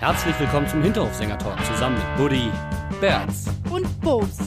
Herzlich willkommen zum Hinterhofsänger-Talk zusammen mit Buddy, Berz. Und Bos.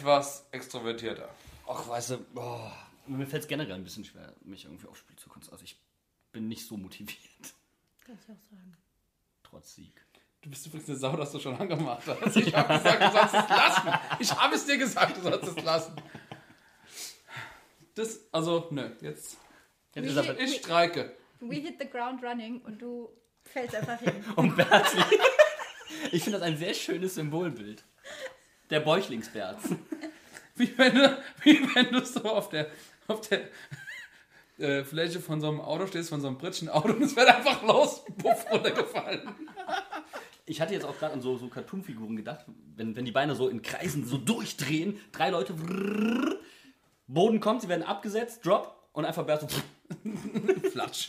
Etwas extrovertierter. Ach, weißt du, boah, mir fällt es generell ein bisschen schwer, mich irgendwie aufs Spiel zu konzentrieren. Also ich bin nicht so motiviert, Kann ich auch sagen. trotz Sieg. Du bist übrigens eine Sau, dass du schon angemacht hast. Ich habe gesagt, du sollst es lassen. Ich habe es dir gesagt, du sollst es lassen. Das, also, nö, jetzt. Wie dieser- viel- Ich streike. We hit the ground running und du fällst einfach hin. Und Berz, ich finde das ein sehr schönes Symbolbild. Der Bäuchlingsberz. Wie wenn du, wie wenn du so auf der, auf der äh, Fläche von so einem Auto stehst, von so einem britischen Auto und es wird einfach los, puff, runtergefallen. Ich hatte jetzt auch gerade an so, so Cartoon-Figuren gedacht, wenn, wenn die Beine so in Kreisen so durchdrehen, drei Leute, brrrr, Boden kommt, sie werden abgesetzt, Drop und einfach Berz so, Flatsch.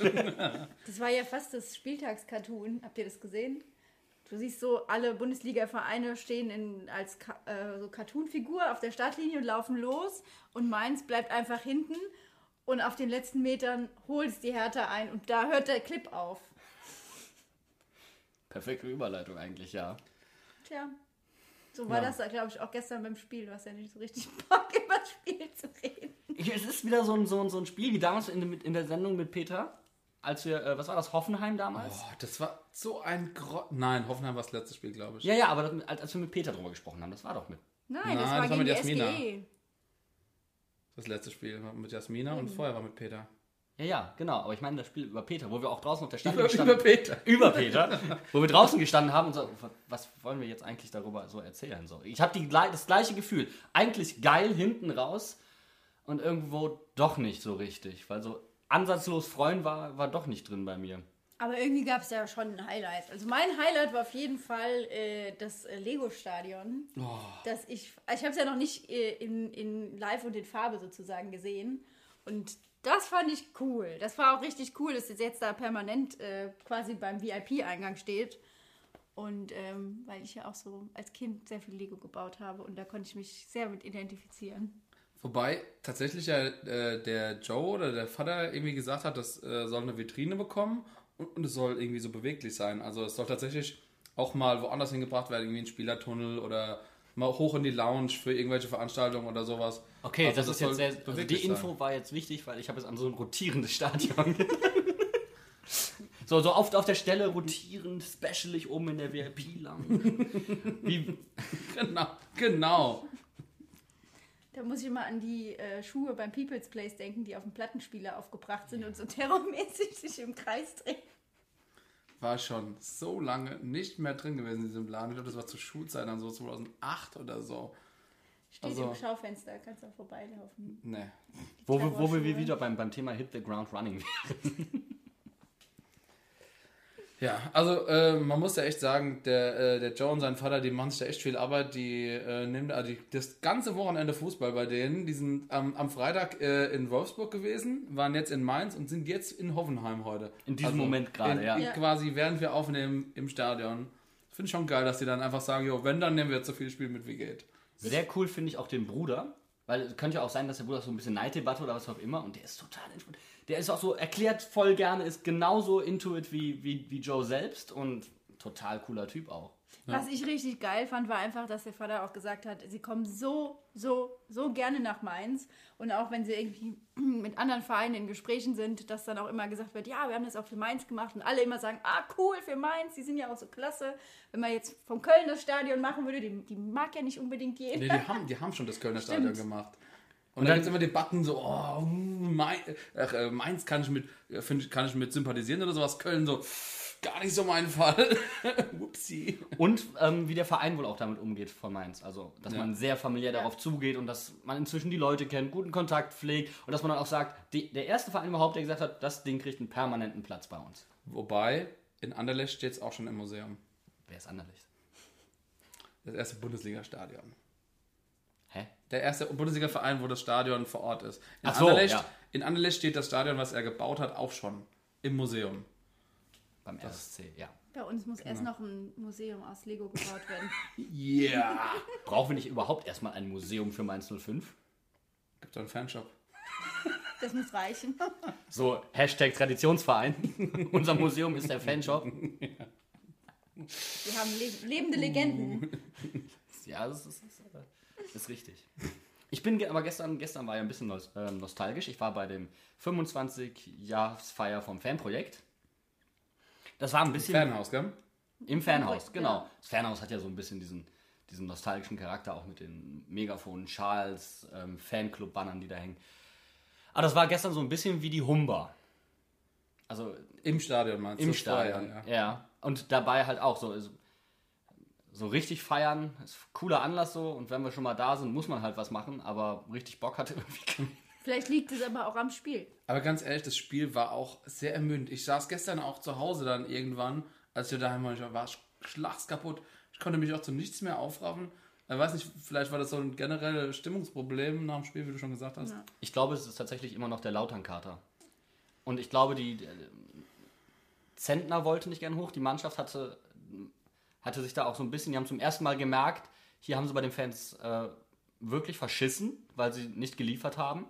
Das war ja fast das Spieltagscartoon. Habt ihr das gesehen? Du siehst so, alle Bundesliga-Vereine stehen in, als äh, so Cartoon-Figur auf der Startlinie und laufen los. Und Mainz bleibt einfach hinten. Und auf den letzten Metern holt es die Hertha ein. Und da hört der Clip auf. Perfekte Überleitung eigentlich, ja. Tja. So war Ja. das, glaube ich, auch gestern beim Spiel. Du hast ja nicht so richtig Bock, über das Spiel zu reden. Ich, es ist wieder so ein, so, ein, so ein Spiel wie damals in, in der Sendung mit Peter, als wir, äh, was war das, Hoffenheim damals? Oh, das war so ein Gro Nein, Hoffenheim war das letzte Spiel, glaube ich. Ja, ja, aber das, als, als wir mit Peter drüber gesprochen haben, das war doch mit. Nein, Nein, das das war war gegen mit Jasmina. SGE. Das letzte Spiel war mit Jasmina und vorher war mit Peter. Ja, ja, genau. Aber ich meine das Spiel über Peter, wo wir auch draußen auf der Stange Über, gestanden über Peter. über Peter, wo wir draußen gestanden haben und so, was wollen wir jetzt eigentlich darüber so erzählen? So, ich habe das gleiche Gefühl. Eigentlich geil hinten raus und irgendwo doch nicht so richtig, weil so ansatzlos freuen war, war doch nicht drin bei mir. Aber irgendwie gab es ja schon ein Highlight. Also mein Highlight war auf jeden Fall äh, das äh, Lego-Stadion. Oh. Das ich ich habe es ja noch nicht äh, in, in live und in Farbe sozusagen gesehen. Und das fand ich cool. Das war auch richtig cool, dass es jetzt da permanent äh, quasi beim VIP-Eingang steht. Und ähm, weil ich ja auch so als Kind sehr viel Lego gebaut habe und da konnte ich mich sehr mit identifizieren. Wobei tatsächlich ja äh, der Joe oder der Vater irgendwie gesagt hat, das äh, soll eine Vitrine bekommen und, und es soll irgendwie so beweglich sein. Also es soll tatsächlich auch mal woanders hingebracht werden, irgendwie ein Spielertunnel oder mal hoch in die Lounge für irgendwelche Veranstaltungen oder sowas. Okay, Also das, ist jetzt sehr. Also die Info sein. war jetzt wichtig, weil ich habe jetzt an so ein rotierendes Stadion. so, so oft auf der Stelle rotierend, specialig oben in der VIP-Lounge. Genau, genau. Da muss ich immer an die äh, Schuhe beim People's Place denken, die auf dem Plattenspieler aufgebracht sind und so terrormäßig sich im Kreis drehen. War schon so lange nicht mehr drin gewesen in diesem Laden. Ich glaube, das war zur Schulzeit, dann so 2008 oder so. Steht Also- im Schaufenster, kannst auch vorbeilaufen. Ne. wo, wir- wo wir wieder beim, beim Thema Hit the Ground Running wären. Ja, also äh, man muss ja echt sagen, der, äh, der Joe und sein Vater, die machen sich da echt viel Arbeit. Die äh, nehmen also die, das ganze Wochenende Fußball bei denen. Die sind am, am Freitag äh, in Wolfsburg gewesen, waren jetzt in Mainz und sind jetzt in Hoffenheim heute. In diesem Moment gerade, ja. Ja. Quasi während wir aufnehmen im Stadion. Finde ich schon geil, dass die dann einfach sagen, jo, wenn, dann nehmen wir jetzt so viel Spiel mit wie geht. Sehr cool finde ich auch den Bruder, weil es könnte ja auch sein, dass der Bruder so ein bisschen Neiddebatte oder was auch immer und der ist total entspannt. Der ist auch so, erklärt voll gerne, ist genauso into it wie, wie, wie Joe selbst und total cooler Typ auch. Was ich richtig geil fand, war einfach, dass der Vater auch gesagt hat, sie kommen so, so, so gerne nach Mainz. Und auch wenn sie irgendwie mit anderen Vereinen in Gesprächen sind, dass dann auch immer gesagt wird, ja, wir haben das auch für Mainz gemacht. Und alle immer sagen, ah, cool, für Mainz, die sind ja auch so klasse. Wenn man jetzt vom Köln das Stadion machen würde, die, die mag ja nicht unbedingt jeder. Nee, die haben, die haben schon das Kölner Stimmt. Stadion gemacht. Und, dann gibt es immer Debatten so, oh, Mainz, ach, äh, Mainz kann ich, mit, äh, kann ich mit sympathisieren oder sowas. Köln so, gar nicht so mein Fall. Upsi. Und ähm, wie der Verein wohl auch damit umgeht von Mainz. Also, dass Ja. man sehr familiär darauf zugeht und dass man inzwischen die Leute kennt, guten Kontakt pflegt und dass man dann auch sagt, die, der erste Verein überhaupt, der gesagt hat, das Ding kriegt einen permanenten Platz bei uns. Wobei, in Anderlecht steht es auch schon im Museum. Wer ist Anderlecht? Das erste Bundesliga-Stadion. Der erste Bundesliga-Verein, wo das Stadion vor Ort ist. In, Ach so, Anderlecht, ja. in Anderlecht steht das Stadion, was er gebaut hat, auch schon im Museum. Beim RSC, ja. Bei uns muss erst noch ein Museum aus Lego gebaut werden. Yeah! Brauchen wir nicht überhaupt erstmal ein Museum für Mainz 05? Gibt doch einen Fanshop. Das muss reichen. So, Hashtag Traditionsverein. Unser Museum ist der Fanshop. Wir haben le lebende Legenden. Ja, das ist, das ist, das ist richtig. Ich bin aber gestern, gestern war ja ein bisschen ähm, nostalgisch. Ich war bei dem 25-Jahresfeier vom Fanprojekt. Das war ein bisschen Fanhaus, gell? im Fanhaus, genau. Das Fanhaus hat ja so ein bisschen diesen, diesen nostalgischen Charakter, auch mit den Megafonen, Schals, ähm, Fanclub-Bannern, die da hängen. Aber das war gestern so ein bisschen wie die Humba. Also Im Stadion meinst du? im war Stadion, Ja, ja. Und dabei halt auch so, so, so richtig feiern, ist ein cooler Anlass so. Und wenn wir schon mal da sind, muss man halt was machen. Aber richtig Bock hatte irgendwie keiner. Vielleicht liegt es aber auch am Spiel. Aber ganz ehrlich, das Spiel war auch sehr ermüdend. Ich saß gestern auch zu Hause dann irgendwann, als wir daheim waren, ich war schlags kaputt. Ich konnte mich auch zu nichts mehr aufraffen. Ich weiß nicht, vielleicht war das so ein generelles Stimmungsproblem nach dem Spiel, wie du schon gesagt hast. Ja. Ich glaube, es ist tatsächlich immer noch der Lauternkater. Und ich glaube, die äh, Zentner wollte nicht gern hoch. Die Mannschaft hatte, hatte sich da auch so ein bisschen, die haben zum ersten Mal gemerkt, hier haben sie bei den Fans äh, wirklich verschissen, weil sie nicht geliefert haben.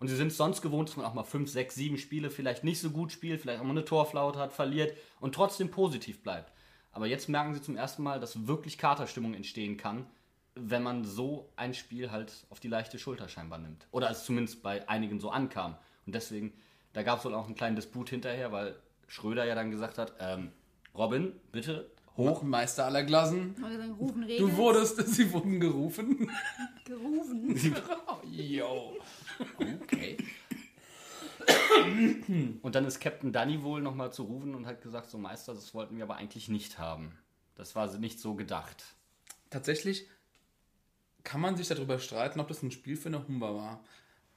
Und sie sind es sonst gewohnt, dass man auch mal fünf, sechs, sieben Spiele vielleicht nicht so gut spielt, vielleicht auch mal eine Torflaute hat, verliert und trotzdem positiv bleibt. Aber jetzt merken sie zum ersten Mal, dass wirklich Katerstimmung entstehen kann, wenn man so ein Spiel halt auf die leichte Schulter scheinbar nimmt. Oder es zumindest bei einigen so ankam. Und deswegen, da gab es wohl auch einen kleinen Disput hinterher, weil Schröder ja dann gesagt hat, ähm, Robin, bitte. Hochmeister aller rufen Regeln. Du wurdest, sie wurden gerufen. gerufen. Yo. Okay. Und dann ist Captain Danny wohl nochmal zu rufen und hat gesagt, so Meister, das wollten wir aber eigentlich nicht haben. Das war nicht so gedacht. Tatsächlich kann man sich darüber streiten, ob das ein Spiel für eine Humba war.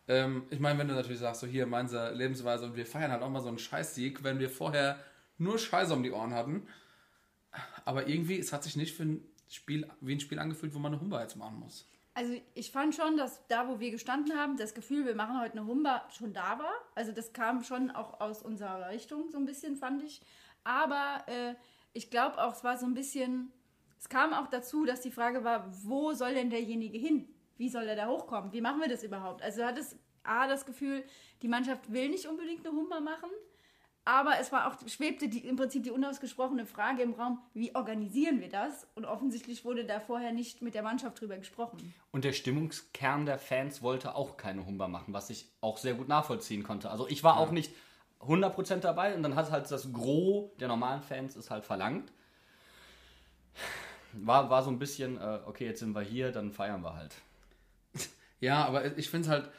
Ähm, ich meine, wenn du natürlich sagst, so hier, meine Lebensweise und wir feiern halt auch mal so einen Scheißsieg, wenn wir vorher nur Scheiße um die Ohren hatten. Aber irgendwie, es hat sich nicht für ein Spiel, wie ein Spiel angefühlt, wo man eine Humba jetzt machen muss. Also ich fand schon, dass da, wo wir gestanden haben, das Gefühl, wir machen heute eine Humba, schon da war. Also das kam schon auch aus unserer Richtung so ein bisschen, fand ich. Aber äh, ich glaube auch, es war so ein bisschen, es kam auch dazu, dass die Frage war, wo soll denn derjenige hin? Wie soll er da hochkommen? Wie machen wir das überhaupt? Also hat es A, das Gefühl, die Mannschaft will nicht unbedingt eine Humba machen. Aber es war auch, schwebte die, im Prinzip die unausgesprochene Frage im Raum, wie organisieren wir das? Und offensichtlich wurde da vorher nicht mit der Mannschaft drüber gesprochen. Und der Stimmungskern der Fans wollte auch keine Humba machen, was ich auch sehr gut nachvollziehen konnte. Also ich war auch nicht 100% dabei und dann hat halt das Gros der normalen Fans es halt verlangt. War, war so ein bisschen, äh, okay, jetzt sind wir hier, dann feiern wir halt. Ja, aber ich finde es halt,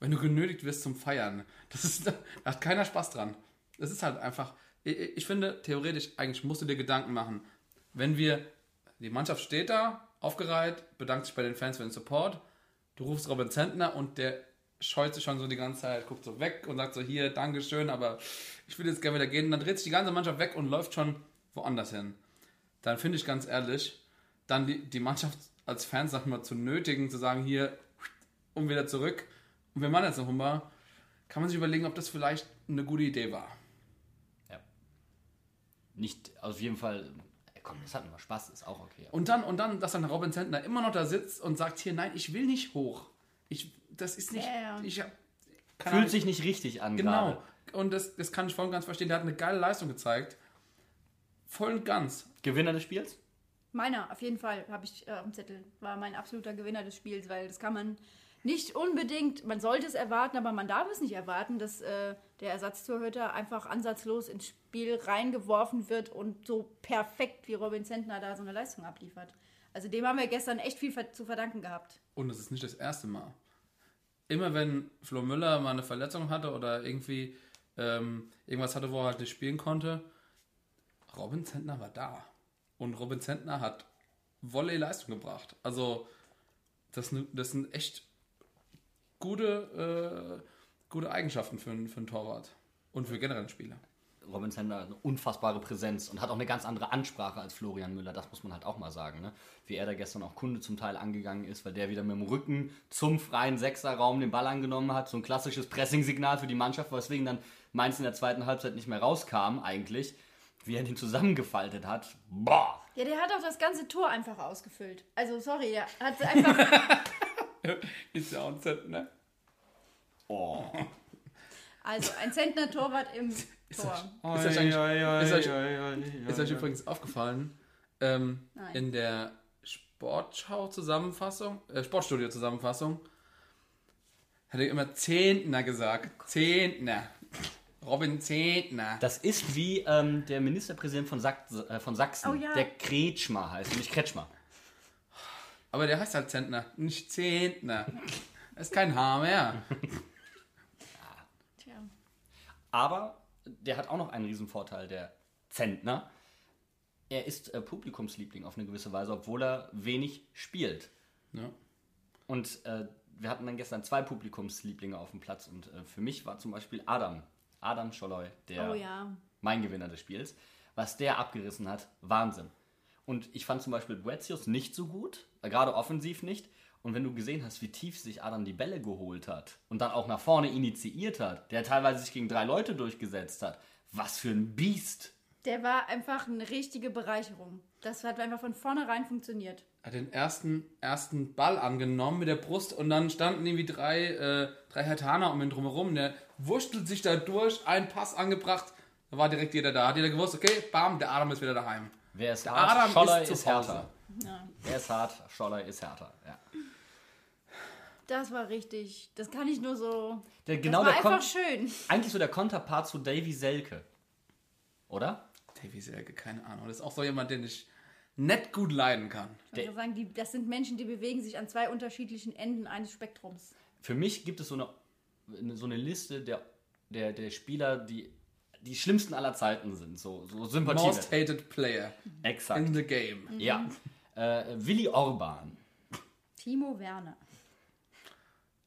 wenn du genötigt wirst zum Feiern, das ist, da hat keiner Spaß dran. Das ist halt einfach, ich, ich finde, theoretisch, eigentlich musst du dir Gedanken machen. Wenn wir, die Mannschaft steht da, aufgereiht, bedankt sich bei den Fans für den Support, du rufst Robin Zentner und der scheut sich schon so die ganze Zeit, guckt so weg und sagt so, hier, Dankeschön, aber ich will jetzt gerne wieder gehen. Und dann dreht sich die ganze Mannschaft weg und läuft schon woanders hin. Dann finde ich ganz ehrlich, dann die, die Mannschaft als Fans, sag mal, zu nötigen, zu sagen, hier, und wieder zurück und wir machen jetzt eine Hummer, kann man sich überlegen, ob das vielleicht eine gute Idee war. Nicht, auf jeden Fall, ey, komm, das hat nur Spaß, ist auch okay. Und dann, und dann, dass dann Robin Zentner immer noch da sitzt und sagt, hier, nein, ich will nicht hoch. Ich, das ist nicht, ja. ich hab, Fühlt Ahnung. sich nicht richtig an Genau. gerade. Und das, das kann ich voll und ganz verstehen. Der hat eine geile Leistung gezeigt. Voll und ganz. Gewinner des Spiels? Meiner, auf jeden Fall, habe ich äh, auf dem Zettel. War mein absoluter Gewinner des Spiels, weil das kann man nicht unbedingt, man sollte es erwarten, aber man darf es nicht erwarten, dass äh, der Ersatztorhüter einfach ansatzlos ins Spiel reingeworfen wird und so perfekt wie Robin Zentner da so eine Leistung abliefert. Also dem haben wir gestern echt viel zu verdanken gehabt. Und es ist nicht das erste Mal. Immer wenn Flo Müller mal eine Verletzung hatte oder irgendwie ähm, irgendwas hatte, wo er halt nicht spielen konnte, Robin Zentner war da. Und Robin Zentner hat Volley-Leistung gebracht. Also, das, das sind echt gute, äh, gute Eigenschaften für, einen- für einen Torwart. Und für generell einen Spieler. Robin Zentner eine unfassbare Präsenz und hat auch eine ganz andere Ansprache als Florian Müller, das muss man halt auch mal sagen. Ne? Wie er da gestern auch Kunde zum Teil angegangen ist, weil der wieder mit dem Rücken zum freien Sechserraum den Ball angenommen hat. So ein klassisches Pressing-Signal für die Mannschaft, weswegen dann Mainz in der zweiten Halbzeit nicht mehr rauskam eigentlich. Wie er den zusammengefaltet hat. Boah! Ja, der hat auch das ganze Tor einfach ausgefüllt. Also, sorry, der hat einfach. Ist ja auch ein Zentner. Oh. Also, ein Zentner Torwart im Tor. Ist euch, eigentlich, ist, euch, ist euch übrigens aufgefallen, ähm, in der Sportschau-Zusammenfassung, äh, Sportstudio-Zusammenfassung, hat er immer Zehntner gesagt. Zehntner. Robin Zehntner. Das ist wie ähm, der Ministerpräsident von, Sack, äh, von Sachsen, Oh ja. der Kretschmer heißt, nicht Kretschmer. Aber der heißt halt Zentner, nicht Zehntner. Das ist kein Haar mehr. Tja. Aber der hat auch noch einen Riesenvorteil, der Zentner. Er ist äh, Publikumsliebling auf eine gewisse Weise, obwohl er wenig spielt. Ja. Und äh, wir hatten dann gestern zwei Publikumslieblinge auf dem Platz. Und äh, für mich war zum Beispiel Adam, Adam Scholloy, der Oh ja. mein Gewinner des Spiels. Was der abgerissen hat, Wahnsinn. Und ich fand zum Beispiel Boetius nicht so gut, gerade offensiv nicht. Und wenn du gesehen hast, wie tief sich Adam die Bälle geholt hat und dann auch nach vorne initiiert hat, der teilweise sich gegen drei Leute durchgesetzt hat, was für ein Biest. Der war einfach eine richtige Bereicherung. Das hat einfach von vornherein funktioniert. Hat den ersten, ersten Ball angenommen mit der Brust und dann standen irgendwie drei, äh, drei Hertaner um ihn drumherum. Der wurschtelt sich da durch, ein Pass angebracht, da war direkt jeder da. Hat jeder gewusst, okay, bam, der Adam ist wieder daheim. Wer ist Der hart? Adam Scholler ist ist, härter. Ja. Wer ist hart? Scholler ist härter. Ja. Das war richtig. Das kann ich nur so. Der, genau das der war Kon einfach schön. eigentlich so der Konterpart zu Davy Selke. Oder? Davy Selke, keine Ahnung. Das ist auch so jemand, den ich nicht gut leiden kann. Ich würde sagen, die, das sind Menschen, die bewegen sich an zwei unterschiedlichen Enden eines Spektrums. Für mich gibt es so eine, so eine Liste der, der, der Spieler, die die schlimmsten aller Zeiten sind. So, so Sympathie. Most hated player Exakt. in the game. Ja. Äh, Willi Orban. Timo Werner.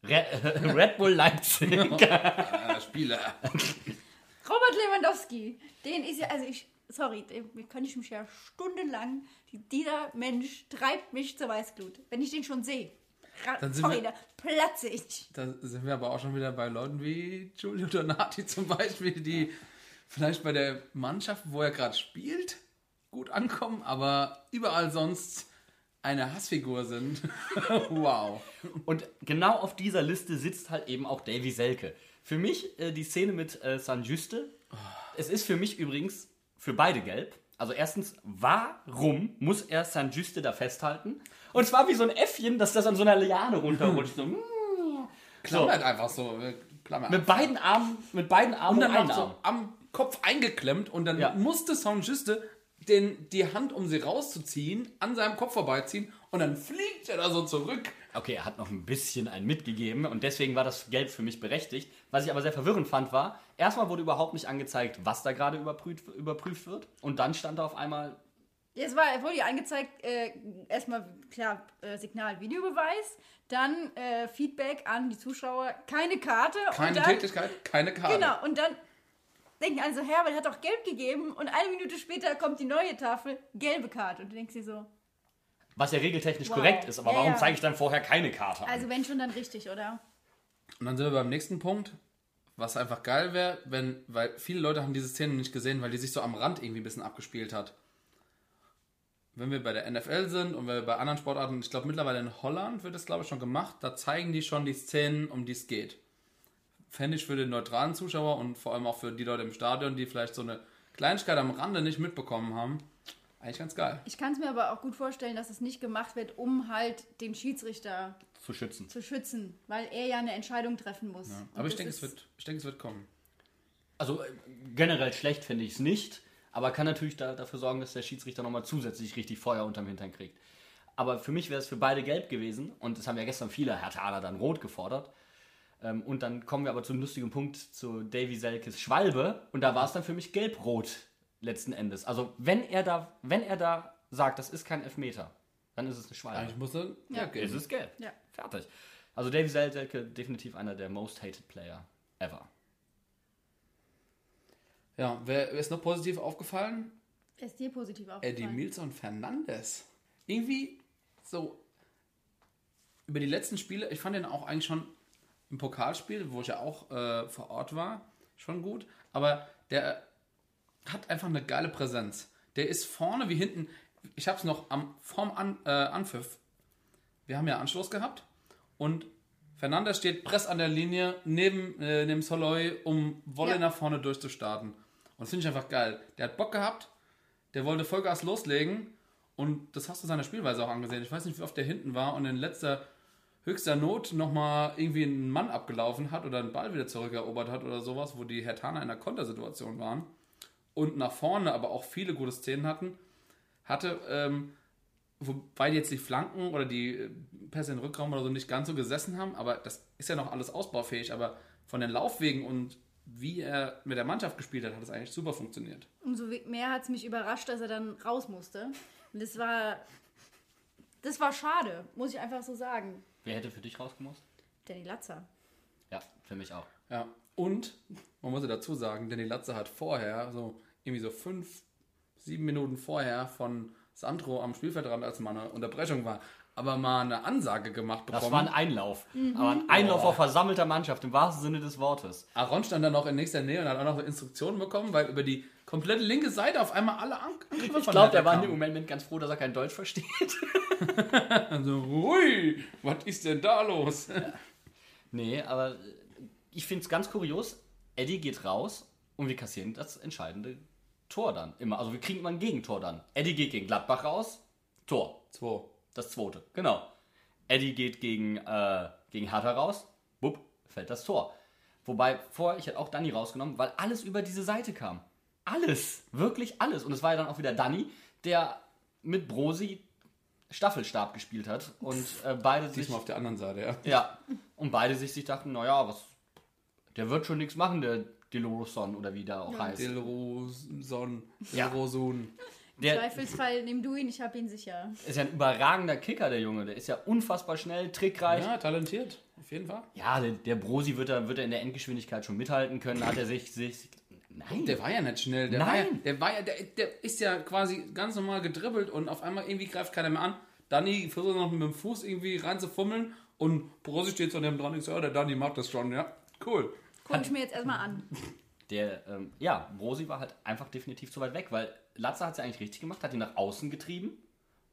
Re Red Bull Leipzig. Äh, Spieler. Robert Lewandowski. Den ist ja, also ich, sorry, den kann ich mich ja stundenlang, die, dieser Mensch treibt mich zur Weißglut. Wenn ich den schon sehe. Dann sind Sorry, wir- da platze ich. Da sind wir aber auch schon wieder bei Leuten wie Giulio Donati zum Beispiel, die vielleicht bei der Mannschaft, wo er gerade spielt, gut ankommen, aber überall sonst eine Hassfigur sind. wow. Und genau auf dieser Liste sitzt halt eben auch Davy Selke. Für mich äh, die Szene mit äh, San Juste. Es ist für mich übrigens für beide gelb. Also erstens, warum muss er San Juste da festhalten? Und zwar wie so ein Äffchen, dass das an so einer Liane runterrutscht. So, mm. Klammert einfach so. äh, Klammer. mit beiden Armen, mit beiden Armen und dann einem noch so Arm. am Kopf eingeklemmt und dann Ja. musste Saint-Juste den, die Hand, um sie rauszuziehen, an seinem Kopf vorbeiziehen und dann fliegt er da so zurück. Okay, er hat noch ein bisschen einen mitgegeben und deswegen war das Gelb für mich berechtigt. Was ich aber sehr verwirrend fand, war, erstmal wurde überhaupt nicht angezeigt, was da gerade überprüft, überprüft wird. Und dann stand da auf einmal, Jetzt war, wurde ja angezeigt, äh, erstmal, klar, äh, Signal, Videobeweis, dann äh, Feedback an die Zuschauer, keine Karte. Keine und dann, Tätigkeit, keine Karte. Genau, und dann denken alle so, Herbert hat doch gelb gegeben und eine Minute später kommt die neue Tafel, gelbe Karte. Und du denkst dir so, was ja regeltechnisch Wow. korrekt ist, aber Ja, warum ja. zeige ich dann vorher keine Karte an? also wenn schon, dann richtig, oder? Und dann sind wir beim nächsten Punkt, was einfach geil wäre, wenn, weil viele Leute haben diese Szene nicht gesehen, weil die sich so am Rand irgendwie ein bisschen abgespielt hat. Wenn wir bei der NFL sind und wenn wir bei anderen Sportarten, ich glaube mittlerweile in Holland wird das glaube ich schon gemacht, da zeigen die schon die Szenen, um die es geht. Fände ich für den neutralen Zuschauer und vor allem auch für die Leute im Stadion, die vielleicht so eine Kleinigkeit am Rande nicht mitbekommen haben, eigentlich ganz geil. Ich kann es mir aber auch gut vorstellen, dass es nicht gemacht wird, um halt den Schiedsrichter zu schützen. zu schützen, weil er ja eine Entscheidung treffen muss. Und Aber ich denke, es wird, ich denke, es wird kommen. Also äh, generell schlecht finde ich es nicht, aber kann natürlich da, dafür sorgen, dass der Schiedsrichter nochmal zusätzlich richtig Feuer unterm Hintern kriegt. Aber für mich wäre es für beide gelb gewesen und das haben ja gestern viele Hertaner dann rot gefordert. Ähm, und dann kommen wir aber zu einem lustigen Punkt zu Davy Selkes Schwalbe und da war es dann für mich gelb-rot letzten Endes. Also wenn er da, wenn er da sagt, das ist kein Elfmeter, dann ist es eine Schwalbe. Eigentlich muss er, ja, Ja. gehen. Es ist gelb. Ja. Fertig. Also Davy Selke definitiv einer der most hated Player ever. Ja, wer, wer ist noch positiv aufgefallen? Wer ist dir positiv Eddie aufgefallen? Milson Fernandes. Irgendwie so über die letzten Spiele, ich fand den auch eigentlich schon im Pokalspiel, wo ich ja auch äh, vor Ort war, schon gut. Aber der hat einfach eine geile Präsenz. Der ist vorne wie hinten. Ich habe es noch am, vorm An, äh, Anpfiff. Wir haben ja Anschluss gehabt und Fernandes steht press an der Linie neben äh, dem Soloy, um Wolle Ja. nach vorne durchzustarten. Und das finde ich einfach geil. Der hat Bock gehabt, der wollte Vollgas loslegen und das hast du seiner Spielweise auch angesehen. Ich weiß nicht, wie oft der hinten war und in letzter höchster Not nochmal irgendwie einen Mann abgelaufen hat oder einen Ball wieder zurückerobert hat oder sowas, wo die Hertaner in einer Kontersituation waren und nach vorne aber auch viele gute Szenen hatten, hatte, ähm, wobei jetzt die Flanken oder die äh, Pässe in den Rückraum oder so nicht ganz so gesessen haben, aber das ist ja noch alles ausbaufähig, aber von den Laufwegen und wie er mit der Mannschaft gespielt hat, hat es eigentlich super funktioniert. Umso mehr hat es mich überrascht, dass er dann raus musste. Und das war. Das war schade, muss ich einfach so sagen. Wer hätte für dich rausgemusst? Danny Latzer. Ja, für mich auch. Ja, und man muss ja dazu sagen, Danny Latze hat vorher, so irgendwie so fünf, sieben Minuten vorher von Sandro am Spielfeldrand, als mal eine Unterbrechung war, aber mal eine Ansage gemacht bekommen. Das war ein Einlauf. Aber ein Einlauf auf versammelter Mannschaft, im wahrsten Sinne des Wortes. Aaron stand dann noch in nächster Nähe und hat auch noch Instruktionen bekommen, weil über die komplette linke Seite auf einmal alle An Angriffe Ich glaube, der war in dem Moment ganz froh, dass er kein Deutsch versteht. Also, hui, was ist denn da los? Nee, aber ich finde es ganz kurios. Eddie geht raus und wir kassieren das entscheidende Tor dann. Immer. Also wir kriegen immer ein Gegentor dann. Eddie geht gegen Gladbach raus, Tor. Zwei. Das zweite, genau. Eddie geht gegen, äh, gegen Hertha raus, bupp, fällt das Tor. Wobei, vorher, ich hätte auch Danny rausgenommen, weil alles über diese Seite kam. Alles, wirklich alles. Und es war ja dann auch wieder Danny, der mit Brosi Staffelstab gespielt hat und äh, beide sich Diesmal auf der anderen Seite, ja. ja, und beide sich, sich dachten, naja, was, der wird schon nichts machen, der Deloroson oder wie der auch heißt. Dilroson, Ja. Im Der Zweifelsfall nimm du ihn, ich hab ihn sicher. ist ja ein überragender Kicker, der Junge. Der ist ja unfassbar schnell, trickreich. Ja, talentiert, auf jeden Fall. Ja, der, der Brosi wird er, wird er in der Endgeschwindigkeit schon mithalten können. Hat er sich, sich nein, Der war ja nicht schnell. Der War ja, Nein. der, war ja, der, der ist ja quasi ganz normal gedribbelt und auf einmal irgendwie greift keiner mehr an. Danny versucht noch mit dem Fuß irgendwie reinzufummeln und Brosi steht so neben dran und sagt, ja, der Danny macht das schon, ja. Cool. Guck ich mir jetzt erstmal an. der, ähm, ja, Brosi war halt einfach definitiv zu weit weg, weil Latzer hat es ja eigentlich richtig gemacht, hat ihn nach außen getrieben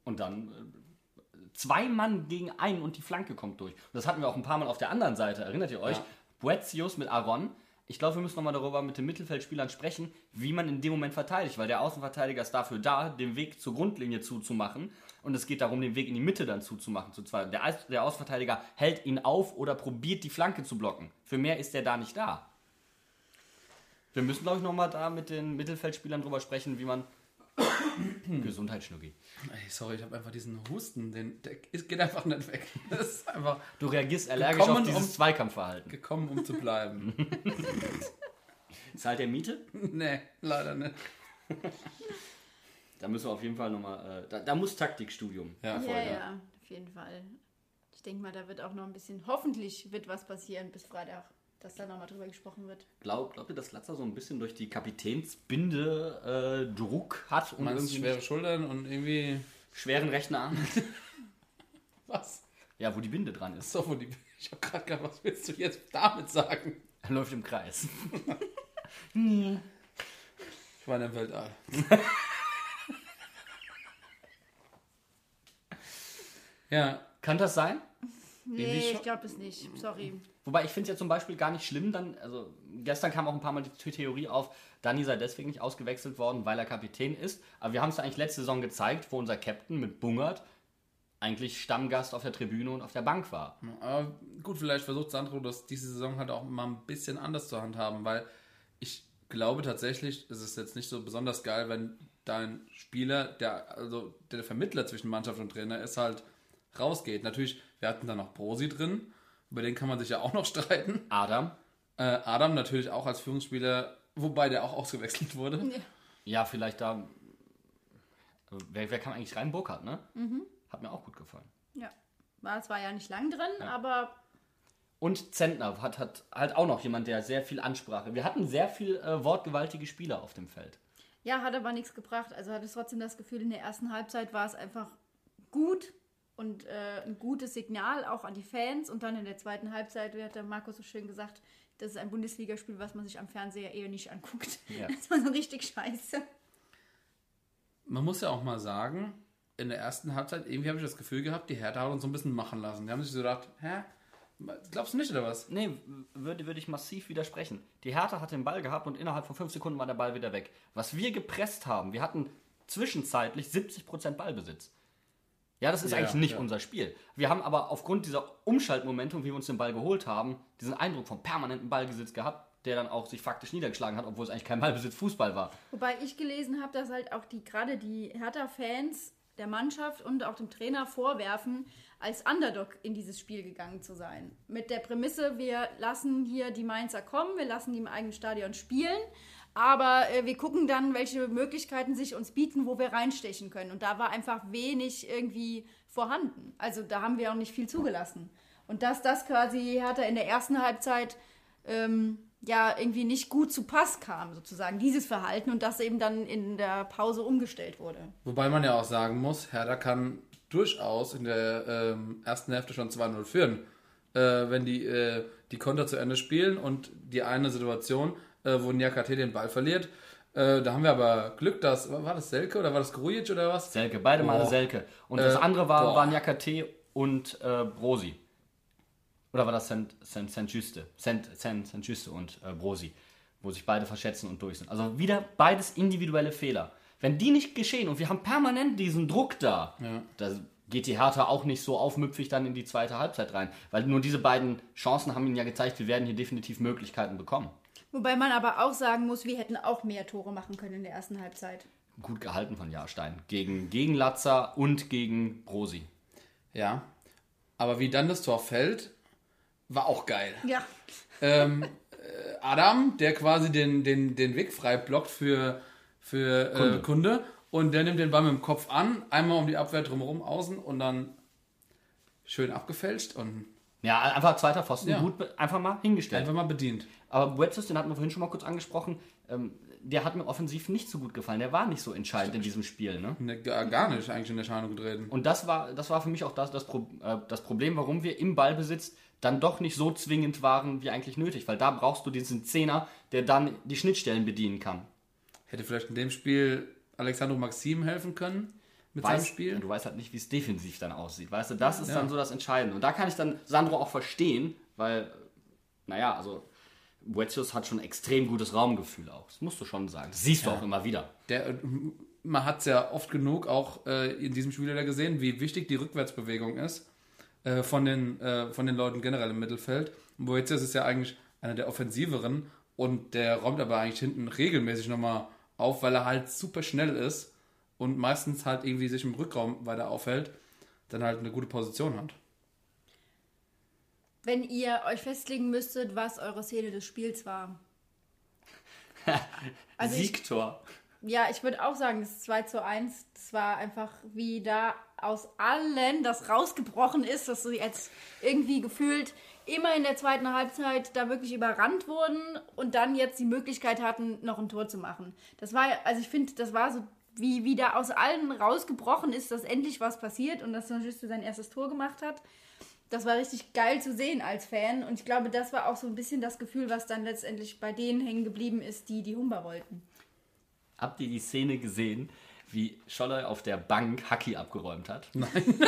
und dann äh, zwei Mann gegen einen und die Flanke kommt durch. Und das hatten wir auch ein paar Mal auf der anderen Seite, erinnert ihr euch? Ja. Boetius mit Aaron. Ich glaube, wir müssen nochmal darüber mit den Mittelfeldspielern sprechen, wie man in dem Moment verteidigt, weil der Außenverteidiger ist dafür da, den Weg zur Grundlinie zuzumachen und es geht darum, den Weg in die Mitte dann zuzumachen. Zu. Der, der Außenverteidiger hält ihn auf oder probiert die Flanke zu blocken. Für mehr ist der da nicht da. Wir müssen, glaube ich, nochmal da mit den Mittelfeldspielern drüber sprechen, wie man. Gesundheit, Schnucki. Ey, sorry, ich habe einfach diesen Husten, den, der ist- geht einfach nicht weg. Das ist einfach Du reagierst allergisch Gekommen, auf dieses um- Zweikampfverhalten. gekommen, um zu bleiben. Zahlt der Miete? nee, leider nicht. Da müssen wir auf jeden Fall nochmal. Äh, da, da muss Taktikstudium. Ja, Ja, voll, ja, auf jeden Fall. Ich denke mal, da wird auch noch ein bisschen, hoffentlich wird was passieren bis Freitag, dass da nochmal drüber gesprochen wird. Glaub, glaubt ihr, dass Latzer so ein bisschen durch die Kapitänsbinde äh, Druck hat und irgendwie schwere Schultern und irgendwie. schweren rechten Arm? Was? ja, wo die Binde dran ist. So, wo die. Ich habe gerade gedacht, was willst du jetzt damit sagen? Er läuft im Kreis. Ich war in der Weltall. ja, Kann das sein? Nee, ich glaube es nicht. Sorry. Wobei ich finde es ja zum Beispiel gar nicht schlimm, dann, also gestern kam auch ein paar Mal die Theorie auf, Danny sei deswegen nicht ausgewechselt worden, weil er Kapitän ist. Aber wir haben es ja eigentlich letzte Saison gezeigt, wo unser Captain mit Bungert eigentlich Stammgast auf der Tribüne und auf der Bank war. aber gut, vielleicht versucht Sandro das diese Saison halt auch mal ein bisschen anders zu handhaben, weil ich glaube tatsächlich, es ist jetzt nicht so besonders geil, wenn dein Spieler, der also der Vermittler zwischen Mannschaft und Trainer ist, halt rausgeht. Natürlich, wir hatten da noch Brosi drin, über den kann man sich ja auch noch streiten. Adam, Äh, Adam natürlich auch als Führungsspieler, wobei der auch ausgewechselt wurde. ja, vielleicht da. Wer, wer kam eigentlich rein? Burkhardt, ne? Hat mir auch gut gefallen. Ja. War, es war ja nicht lang drin, aber Und Zentner hat, hat halt auch noch jemand, der sehr viel Ansprache. Wir hatten sehr viel äh, wortgewaltige Spieler auf dem Feld. Ja, hat aber nichts gebracht. Also hatte ich trotzdem das Gefühl, in der ersten Halbzeit war es einfach gut und äh, ein gutes Signal auch an die Fans. Und dann in der zweiten Halbzeit, wie hat der Markus so schön gesagt, das ist ein Bundesligaspiel, was man sich am Fernseher eher nicht anguckt. Ja. Das war so richtig scheiße. Man muss ja auch mal sagen, in der ersten Halbzeit, irgendwie habe ich das Gefühl gehabt, die Hertha hat uns so ein bisschen machen lassen. Die haben sich so gedacht, hä? Glaubst du nicht, oder was? Nee, würde, würde ich massiv widersprechen. Die Hertha hat den Ball gehabt und innerhalb von fünf Sekunden war der Ball wieder weg. Was wir gepresst haben, wir hatten zwischenzeitlich 70% Ballbesitz. Ja, das ist Ja, eigentlich nicht ja. unser Spiel. Wir haben aber aufgrund dieser Umschaltmomentum, wie wir uns den Ball geholt haben, diesen Eindruck vom permanenten Ballbesitz gehabt, der dann auch sich faktisch niedergeschlagen hat, obwohl es eigentlich kein Ballbesitz Fußball war. Wobei ich gelesen habe, dass halt auch die gerade die Hertha-Fans der Mannschaft und auch dem Trainer vorwerfen, als Underdog in dieses Spiel gegangen zu sein. Mit der Prämisse, wir lassen hier die Mainzer kommen, wir lassen die im eigenen Stadion spielen, aber äh, wir gucken dann, welche Möglichkeiten sich uns bieten, wo wir reinstechen können. Und da war einfach wenig irgendwie vorhanden. Also da haben wir auch nicht viel zugelassen. Und dass das quasi Hertha in der ersten Halbzeit ähm, ja irgendwie nicht gut zu Pass kam, sozusagen, dieses Verhalten und das eben dann in der Pause umgestellt wurde. Wobei man ja auch sagen muss, Hertha kann durchaus in der ähm, ersten Hälfte schon 2-0 führen. Äh, wenn die, äh, die Konter zu Ende spielen und die eine Situation, äh, wo Niakate den Ball verliert, äh, da haben wir aber Glück, dass, war das Selke oder war das Grujic oder was? Selke, beide Male. Selke. Und das Äh, andere war, boah. waren Jakate und äh, Brosi. Oder war das Saint, Saint, Saint? Saint, Juste und äh, Brosi, wo sich beide verschätzen und durch sind. Also wieder beides individuelle Fehler. Wenn die nicht geschehen und wir haben permanent diesen Druck da, da geht die Hertha auch nicht so aufmüpfig dann in die zweite Halbzeit rein. Weil nur diese beiden Chancen haben ihnen ja gezeigt, wir werden hier definitiv Möglichkeiten bekommen. Wobei man aber auch sagen muss, wir hätten auch mehr Tore machen können in der ersten Halbzeit. Gut gehalten von Jahrstein. Gegen, gegen Latzer und gegen Brosi. Ja. Aber wie dann das Tor fällt, war auch geil. Ja. ähm, äh, Adam, der quasi den, den, den Weg frei blockt für, für Kunde. Äh, Kunde und der nimmt den Ball mit dem Kopf an, einmal um die Abwehr drumherum außen und dann schön abgefälscht und Ja, einfach zweiter Pfosten, Ja. gut einfach mal hingestellt. einfach mal bedient. Aber Buetzos, den hatten wir vorhin schon mal kurz angesprochen, ähm, der hat mir offensiv nicht so gut gefallen. Der war nicht so entscheidend in diesem Spiel. Ne? Ne, gar, gar nicht eigentlich in Erscheinung getreten. Und das war, das war für mich auch das, das, Pro, äh, das Problem, warum wir im Ballbesitz dann doch nicht so zwingend waren, wie eigentlich nötig. Weil da brauchst du diesen Zehner, der dann die Schnittstellen bedienen kann. Hätte vielleicht in dem Spiel Alexandro Maxim helfen können mit seinem Weiß, Spiel. Du weißt halt nicht, wie es defensiv dann aussieht. Weißt du, das ist Ja. dann so das Entscheidende. Und da kann ich dann Sandro auch verstehen, weil, naja, also Buetzos hat schon extrem gutes Raumgefühl auch. Das musst du schon sagen. Das siehst du auch immer wieder. Der, äh, man hat es ja oft genug auch äh, in diesem Spiel wieder gesehen, wie wichtig die Rückwärtsbewegung ist äh, von, den, äh, von den Leuten generell im Mittelfeld. Boetius ist ja eigentlich einer der offensiveren und der räumt aber eigentlich hinten regelmäßig nochmal auf, weil er halt super schnell ist und meistens halt irgendwie sich im Rückraum weiter aufhält, dann halt eine gute Position hat. Wenn ihr euch festlegen müsstet, was eure Szene des Spiels war. Also ich, Siegtor. ja, ich würde auch sagen, das 2 zu 1, das war einfach, wie da aus allen das rausgebrochen ist, dass sie jetzt irgendwie gefühlt immer in der zweiten Halbzeit da wirklich überrannt wurden und dann jetzt die Möglichkeit hatten, noch ein Tor zu machen. Das war, also ich finde, das war so, wie, wie da aus allen rausgebrochen ist, dass endlich was passiert und dass Sanjuste sein erstes Tor gemacht hat. Das war richtig geil zu sehen als Fan und ich glaube, das war auch so ein bisschen das Gefühl, was dann letztendlich bei denen hängen geblieben ist, die die Humber wollten. Habt ihr die Szene gesehen, wie Scholler auf der Bank Haki abgeräumt hat? Nein.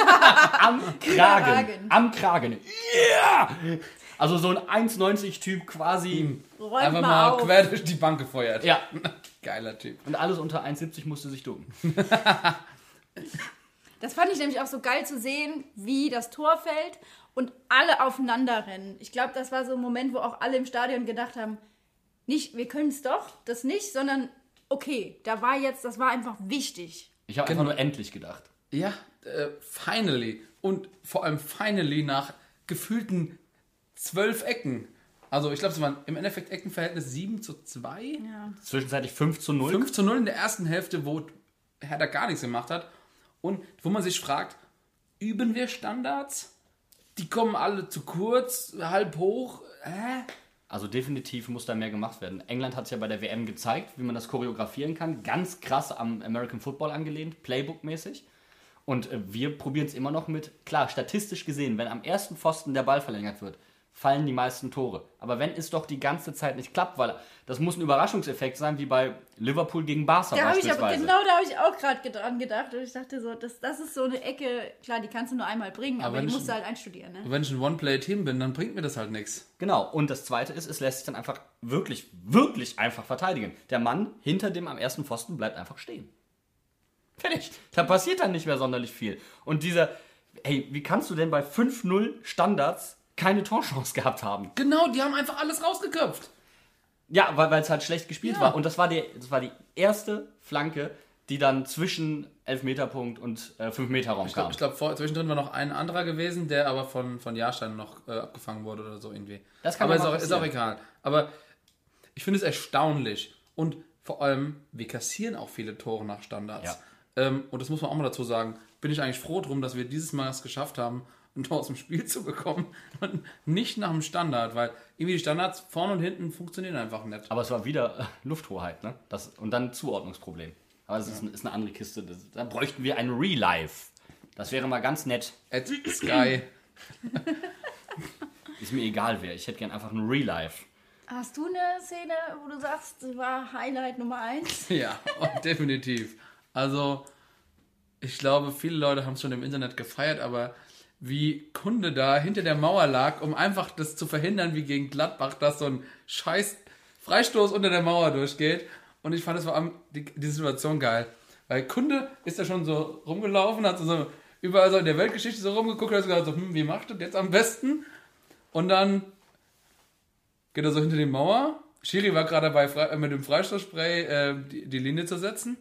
Am Kragen. Am Kragen. Yeah! Also so ein 1,90-Typ quasi. Räumt Einfach mal, mal auf. quer durch die Bank gefeuert. Ja. Geiler Typ. Und alles unter 1,70 musste sich ducken. Das fand ich nämlich auch so geil zu sehen, wie das Tor fällt und alle aufeinander rennen. Ich glaube, das war so ein Moment, wo auch alle im Stadion gedacht haben, nicht, wir können es doch, das nicht, sondern okay, da war jetzt, das war einfach wichtig. Ich habe einfach nur endlich gedacht. Ja, äh, finally. Und vor allem finally nach gefühlten zwölf Ecken. Also ich glaube, es waren im Endeffekt Eckenverhältnis 7 zu 2. Ja. Zwischenzeitlich 5 zu 0. 5 zu 0 in der ersten Hälfte, wo Hertha gar nichts gemacht hat. Und wo man sich fragt, üben wir Standards? die kommen alle zu kurz, halb hoch. Hä? Also definitiv muss da mehr gemacht werden. England hat es ja bei der WM gezeigt, wie man das choreografieren kann. Ganz krass am American Football angelehnt, Playbook-mäßig. Und äh, wir probieren es immer noch mit, klar, statistisch gesehen, wenn am ersten Pfosten der Ball verlängert wird, fallen die meisten Tore. Aber wenn es doch die ganze Zeit nicht klappt, weil das muss ein Überraschungseffekt sein, wie bei Liverpool gegen Barca Da ich aber beispielsweise. genau da habe ich auch gerade dran gedacht. Und ich dachte so, das, das ist so eine Ecke, klar, die kannst du nur einmal bringen, aber, Aber die musst du halt einstudieren. Ne? Und wenn ich ein One-Play-Team bin, dann bringt mir das halt nichts. Genau. Und das zweite ist, es lässt sich dann einfach wirklich, wirklich einfach verteidigen. Der Mann hinter dem am ersten Pfosten bleibt einfach stehen. Fertig. Da passiert dann nicht mehr sonderlich viel. Und dieser, hey, wie kannst du denn bei 5-0 Standards keine Torchance gehabt haben? Genau, die haben einfach alles rausgeköpft. Ja, weil es halt schlecht gespielt Ja. war. Und das war, die, das war die erste Flanke, die dann zwischen Elfmeterpunkt und äh, 5-Meter-Raum Ich kam. glaube, ich glaub, zwischendrin war noch ein anderer gewesen, der aber von, von Jahrstein noch äh, abgefangen wurde oder so irgendwie. Das kann aber ist auch, ist auch egal. Aber ich finde es erstaunlich. Und vor allem, wir kassieren auch viele Tore nach Standards. Ja. Ähm, und das muss man auch mal dazu sagen. Bin ich eigentlich froh drum, dass wir dieses Mal es geschafft haben, ein Tor aus dem Spiel zu bekommen. Und nicht nach dem Standard, weil irgendwie die Standards vorne und hinten funktionieren einfach nicht. Aber es war wieder äh, Lufthoheit, ne? Das, und dann Zuordnungsproblem. Aber das ist, ist eine andere Kiste. Das, da bräuchten wir ein Real-Life. Das wäre mal ganz nett. At Sky. Ist mir egal wer. Ich hätte gern einfach ein Real-Life. Hast du eine Szene, wo du sagst, das war Highlight Nummer eins? Ja, und definitiv. Also, ich glaube, viele Leute haben es schon im Internet gefeiert, aber wie Kunde da hinter der Mauer lag, um einfach das zu verhindern, wie gegen Gladbach, dass so ein scheiß Freistoß unter der Mauer durchgeht. Und ich fand es vor allem die, die Situation geil. Weil Kunde ist da schon so rumgelaufen, hat so überall so in der Weltgeschichte so rumgeguckt, hat so gesagt, so, hm, wie macht das jetzt am besten? Und dann geht er so hinter die Mauer. Schiri war gerade dabei, äh, mit dem Freistoßspray äh, die, die Linie zu setzen,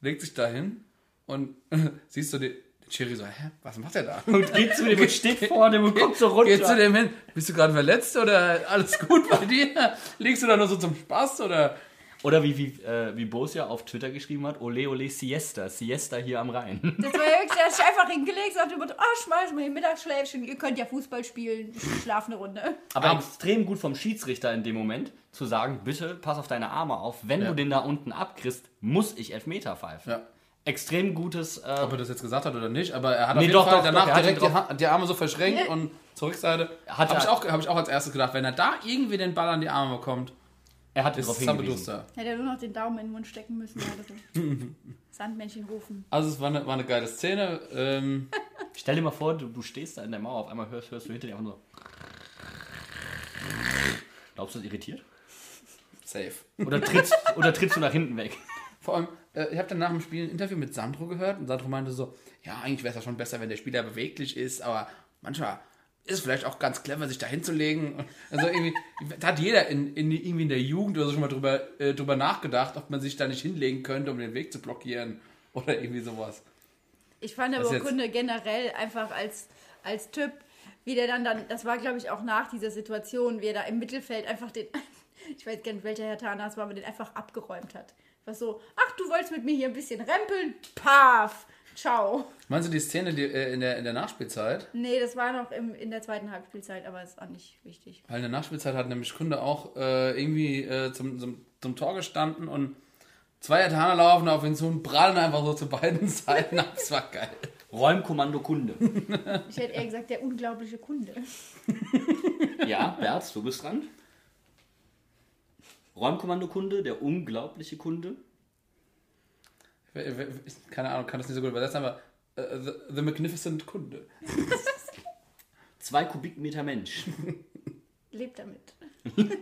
legt sich da hin und siehst du den, den Schiri so, hä, was macht er da? Und geht zu dem und steht vor dem und guckt so runter. Geht zu dem hin, bist du gerade verletzt oder alles gut bei dir? Liegst du da nur so zum Spaß oder? Oder wie, wie, äh, wie Bos ja auf Twitter geschrieben hat, ole ole siesta, siesta hier am Rhein. Das war ja wirklich, der hat sich einfach hingelegt, sagte immer, ah, schmeiß mal hin, Mittagsschläfchen, ihr könnt ja Fußball spielen, ich schlaf eine Runde. Aber Ab- extrem gut vom Schiedsrichter in dem Moment zu sagen, bitte pass auf deine Arme auf. Wenn Ja. du den da unten abkriegst, muss ich Elfmeter pfeifen. Ja. Extrem gutes... Äh, Ob er das jetzt gesagt hat oder nicht, aber er hat Nee, auf jeden doch, Fall doch, danach doch, direkt die, die Arme so verschränkt und zur Rückseite. Habe ich, auch- hab ich auch als erstes gedacht, wenn er da irgendwie den Ball an die Arme bekommt, er hat ist darauf es hingewiesen. Hätte er nur noch den Daumen in den Mund stecken müssen. So. Sandmännchen rufen. Also es war eine, war eine geile Szene. Ähm, Stell dir mal vor, du, du stehst da in der Mauer, auf einmal hörst, hörst du hinter dir einfach nur... Glaubst du, das irritiert? safe. Oder trittst, oder trittst du nach hinten weg? Vor allem, äh, ich habe dann nach dem Spiel ein Interview mit Sandro gehört und Sandro meinte so, ja, eigentlich wäre es ja schon besser, wenn der Spieler beweglich ist, aber manchmal ist es vielleicht auch ganz clever, sich da hinzulegen. Also irgendwie, da hat jeder in, in, irgendwie in der Jugend oder so schon mal drüber, äh, drüber nachgedacht, ob man sich da nicht hinlegen könnte, um den Weg zu blockieren oder irgendwie sowas. Ich fand aber? Kunde generell einfach als, als Typ, wie der dann dann, das war glaube ich auch nach dieser Situation, wie er da im Mittelfeld einfach den, ich weiß gar nicht, welcher Herr Tana es war, aber den einfach abgeräumt hat. Was so, ach, du wolltest mit mir hier ein bisschen rempeln? Paf! Ciao. Meinst du die Szene die, äh, in, der, in der Nachspielzeit? Nee, das war noch im, in der zweiten Halbspielzeit, aber ist auch nicht wichtig. Weil in der Nachspielzeit hat nämlich Kunde auch äh, irgendwie äh, zum, zum, zum Tor gestanden und zwei Japaner laufen auf ihn zu und prallen einfach so zu beiden Seiten ab. Das war geil. Räumkommando Kunde. Ich hätte eher gesagt, der unglaubliche Kunde. Ja, Berz, du bist dran. Räumkommando Kunde, der unglaubliche Kunde. Keine Ahnung, kann das nicht so gut übersetzen, aber äh, the, the Magnificent Kunde. Zwei Kubikmeter Mensch. Lebt damit.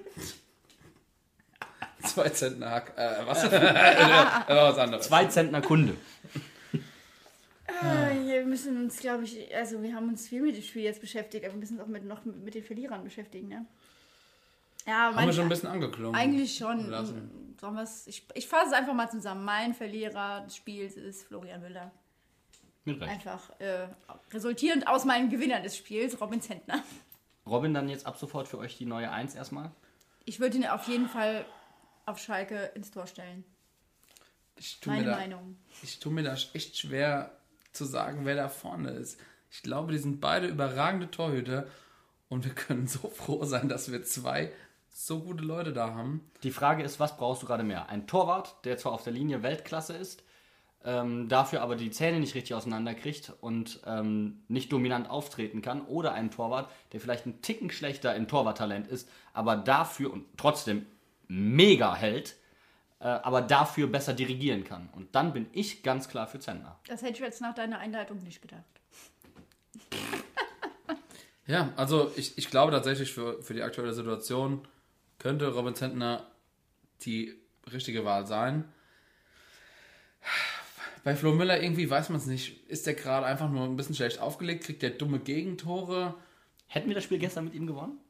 Zwei Zentner Hack. Äh, was? äh, was anderes. Zwei Zentner Kunde. Ah, wir müssen uns, glaube ich, also wir haben uns viel mit dem Spiel jetzt beschäftigt, aber wir müssen uns auch mit, noch mit den Verlierern beschäftigen, ne? Ja, Haben mein, wir schon ein bisschen angeklungen. eigentlich schon. lassen. Ich, ich fasse es einfach mal zusammen. Mein Verlierer des Spiels ist Florian Müller. Mit Recht. Einfach äh, resultierend aus meinem Gewinner des Spiels, Robin Zentner. Robin, dann jetzt ab sofort für euch die neue Eins erstmal. Ich würde ihn auf jeden Fall auf Schalke ins Tor stellen. Ich tue, mir Meine da, Meinung. ich tue mir da echt schwer zu sagen, wer da vorne ist. Ich glaube, die sind beide überragende Torhüter und wir können so froh sein, dass wir zwei so gute Leute da haben. Die Frage ist, was brauchst du gerade mehr? Ein Torwart, der zwar auf der Linie Weltklasse ist, ähm, dafür aber die Zähne nicht richtig auseinanderkriegt und ähm, nicht dominant auftreten kann, oder ein Torwart, der vielleicht ein Ticken schlechter im Torwarttalent ist, aber dafür und trotzdem mega hält, äh, aber dafür besser dirigieren kann. Und dann bin ich ganz klar für Zentner. Das hätte ich jetzt nach deiner Einleitung nicht gedacht. Ja, also ich, ich glaube tatsächlich für, für die aktuelle Situation könnte Robin Zentner die richtige Wahl sein. Bei Flo Müller irgendwie weiß man es nicht. Ist der gerade einfach nur ein bisschen schlecht aufgelegt? Kriegt der dumme Gegentore? Hätten wir das Spiel gestern mit ihm gewonnen?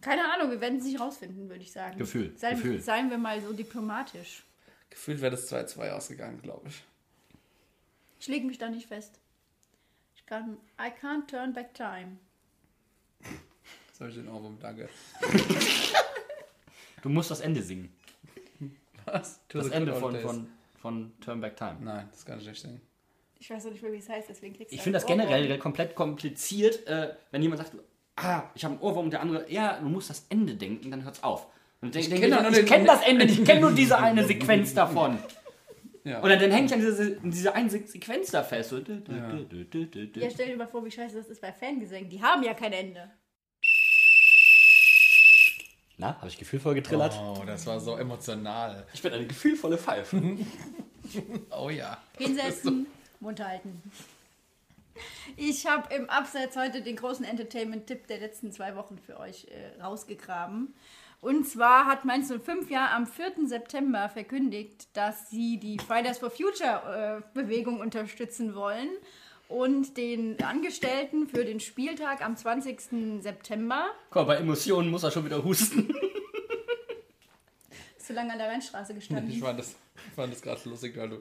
Keine Ahnung, wir werden es nicht rausfinden, würde ich sagen. Gefühl, Seien, Gefühl. seien wir mal so diplomatisch. Gefühlt wäre das 2-2 ausgegangen, glaube ich. Ich lege mich da nicht fest. Ich kann. I can't turn back time. Jetzt habe ich den Ohrwurm, danke. Du musst das Ende singen. Was? To Das the Ende good old von, days. von, von Turn Back Time. Nein, das kann ich nicht singen. Ich weiß noch nicht mehr, wie es heißt, deswegen kriegst du Ich einen finde das Ohrwurm. generell komplett kompliziert, äh, wenn jemand sagt, ah, ich habe einen Ohrwurm und der andere, ja, du musst das Ende denken, dann hört's auf. Und ich denke, kenn ich, doch nur ich den- kenne das Ende, nicht, ich kenne nur diese eine Sequenz davon. Ja. Oder dann hänge ich an diese, diese eine Se- Sequenz da fest. So. Ja, stell dir mal vor, wie scheiße das ist bei Fangesängen. Die haben ja kein Ende. Na, habe ich gefühlvoll getrillert? Oh, das war so emotional. Ich bin eine gefühlvolle Pfeife. Oh ja. Hinsetzen, Mund halten. Ich habe im Absatz heute den großen Entertainment-Tipp der letzten zwei Wochen für euch äh, rausgegraben. Und zwar hat Mainz 05 ja am 4. September verkündigt, dass sie die Fridays for Future äh, Bewegung unterstützen wollen und den Angestellten für den Spieltag am 20. September, Guck mal, bei Emotionen muss er schon wieder husten. zu lange an der Rheinstraße gestanden. Ich fand das, ich fand das gerade lustig, weil du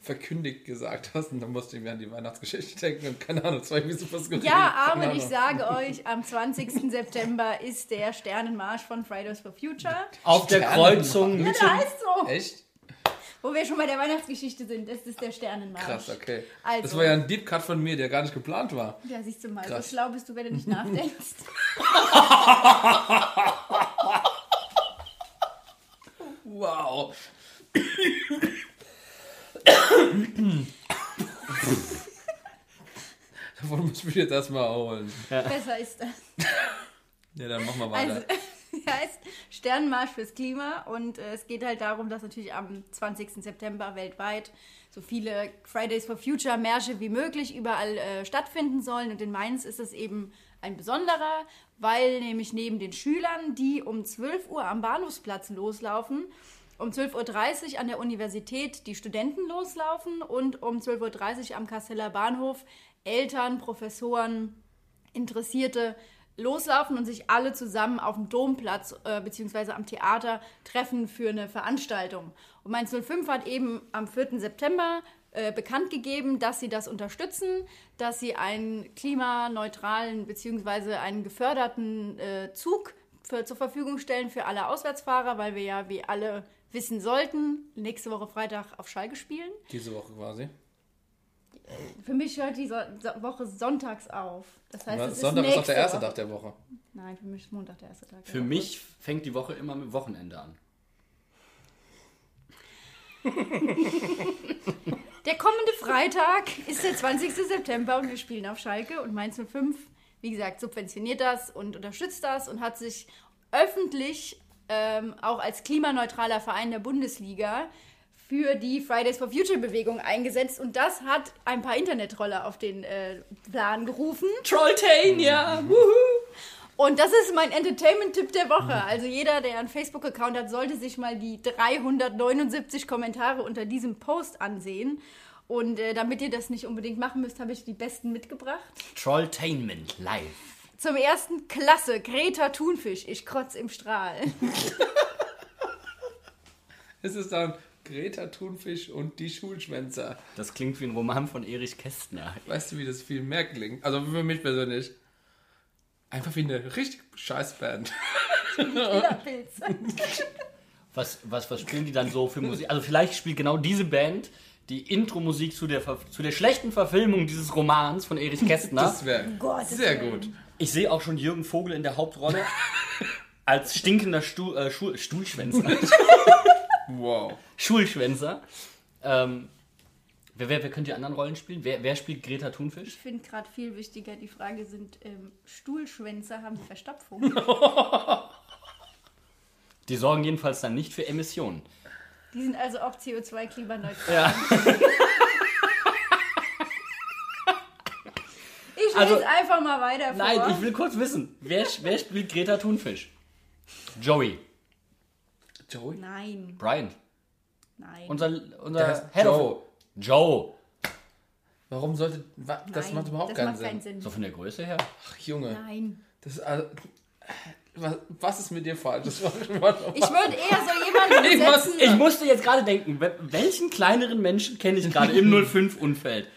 verkündigt gesagt hast und dann musste ich mir an die Weihnachtsgeschichte denken und keine Ahnung, das war irgendwie super skurril. Ja, aber ich sage euch, am 20. September ist der Sternenmarsch von Fridays for Future. Auf der Kreuzung Ja, der heißt so. Echt? Wo wir schon bei der Weihnachtsgeschichte sind, das ist der Sternenmarsch. Krass, okay. Also. Das war ja ein Deep Cut von mir, der gar nicht geplant war. Ja, siehst du mal, Krass. so schlau bist du, wenn du nicht nachdenkst. Wow. Davon muss ich mich jetzt erstmal erholen. Besser ist das. Ja, dann machen wir weiter. Also, der heißt Sternenmarsch fürs Klima und äh, es geht halt darum, dass natürlich am 20. September weltweit so viele Fridays for Future Märsche wie möglich überall äh, stattfinden sollen. Und in Mainz ist es eben ein besonderer, weil nämlich neben den Schülern, die um 12 Uhr am Bahnhofsplatz loslaufen, um 12.30 Uhr an der Universität die Studenten loslaufen und um 12.30 Uhr am Kasseler Bahnhof Eltern, Professoren, Interessierte loslaufen und sich alle zusammen auf dem Domplatz äh, bzw. am Theater treffen für eine Veranstaltung. Und Mainz 05 hat eben am 4. September äh, bekannt gegeben, dass sie das unterstützen, dass sie einen klimaneutralen bzw. einen geförderten äh, Zug für, zur Verfügung stellen für alle Auswärtsfahrer, weil wir ja, wie alle wissen sollten, nächste Woche Freitag auf Schalke spielen. Diese Woche quasi. Für mich hört die so so Woche sonntags auf. Das heißt, es Sonntag ist, ist doch der nächste erste Woche. Tag der Woche. Nein, für mich ist Montag der erste Tag. der Für Woche. mich fängt die Woche immer mit Wochenende an. Der kommende Freitag ist der 20. September und wir spielen auf Schalke und Mainz 05, wie gesagt, subventioniert das und unterstützt das und hat sich öffentlich ähm, auch als klimaneutraler Verein der Bundesliga für die Fridays for Future Bewegung eingesetzt und das hat ein paar Internetroller auf den äh, Plan gerufen. Trolltania! Und das ist mein Entertainment-Tipp der Woche. Also jeder, der einen Facebook-Account hat, sollte sich mal die 379 Kommentare unter diesem Post ansehen. Und äh, damit ihr das nicht unbedingt machen müsst, habe ich die besten mitgebracht. Trolltainment live. Zum ersten Klasse, Greta Thunfisch, ich kotz im Strahl. Es ist dann Greta Thunfisch und die Schulschwänzer. Das klingt wie ein Roman von Erich Kästner. Weißt du, wie das viel mehr klingt? Also für mich persönlich. Einfach wie eine richtig scheiß Band. Killerpilz. Was, was, was spielen die dann so für Musik? Also vielleicht spielt genau diese Band die Intro-Musik zu der, zu der schlechten Verfilmung dieses Romans von Erich Kästner. Das wäre sehr gut. Ich sehe auch schon Jürgen Vogel in der Hauptrolle als stinkender Stu äh, Stuhlschwänzer. Wow. Schulschwänzer. Ähm, wer, wer, wer könnte die anderen Rollen spielen? Wer, wer spielt Greta Thunfisch? Ich finde gerade viel wichtiger die Frage sind, ähm, Stuhlschwänze haben die Verstopfung? Die sorgen jedenfalls dann nicht für Emissionen. Die sind also auch CO2-klimaneutral. Ja. Ich lese Also- einfach mal weiter vor. Nein, ich will kurz wissen, wer, wer spielt Greta Thunfisch? Joey. Joey? Nein, Brian. nein. Unser, unser heißt Head Joe. of... Joe. Warum sollte. wa- Das nein, macht überhaupt das keinen macht Sinn. keinen Sinn. So von der Größe her. Ach, Junge. Nein. Das ist also, was, was ist mit dir falsch? Das war Ich würde eher so jemanden Ich muss- besetzen. Ich musste jetzt gerade denken, we- welchen kleineren Menschen kenne ich gerade im 05-Umfeld?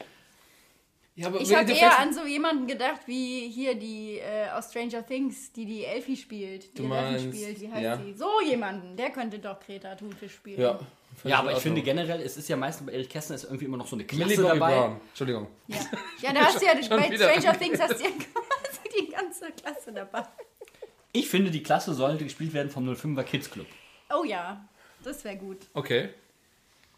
Ja, aber Ich habe eher an so jemanden gedacht, wie hier die äh, aus Stranger Things, die die Elfie spielt. Die meinst, spielt. Wie heißt ja. die? So jemanden. Der könnte doch Greta Thunfisch spielen. Ja, Ja, aber ich finde generell, es ist ja meistens bei Erich Kästner ist irgendwie immer noch so eine Millie Klasse Bobby dabei. Brown. Entschuldigung. Ja, ja da hast du ja Schon bei wieder. Stranger Things hast du ja quasi die ganze Klasse dabei. Ich finde, die Klasse sollte gespielt werden vom 05er Kids Club. Oh ja, das wäre gut. Okay.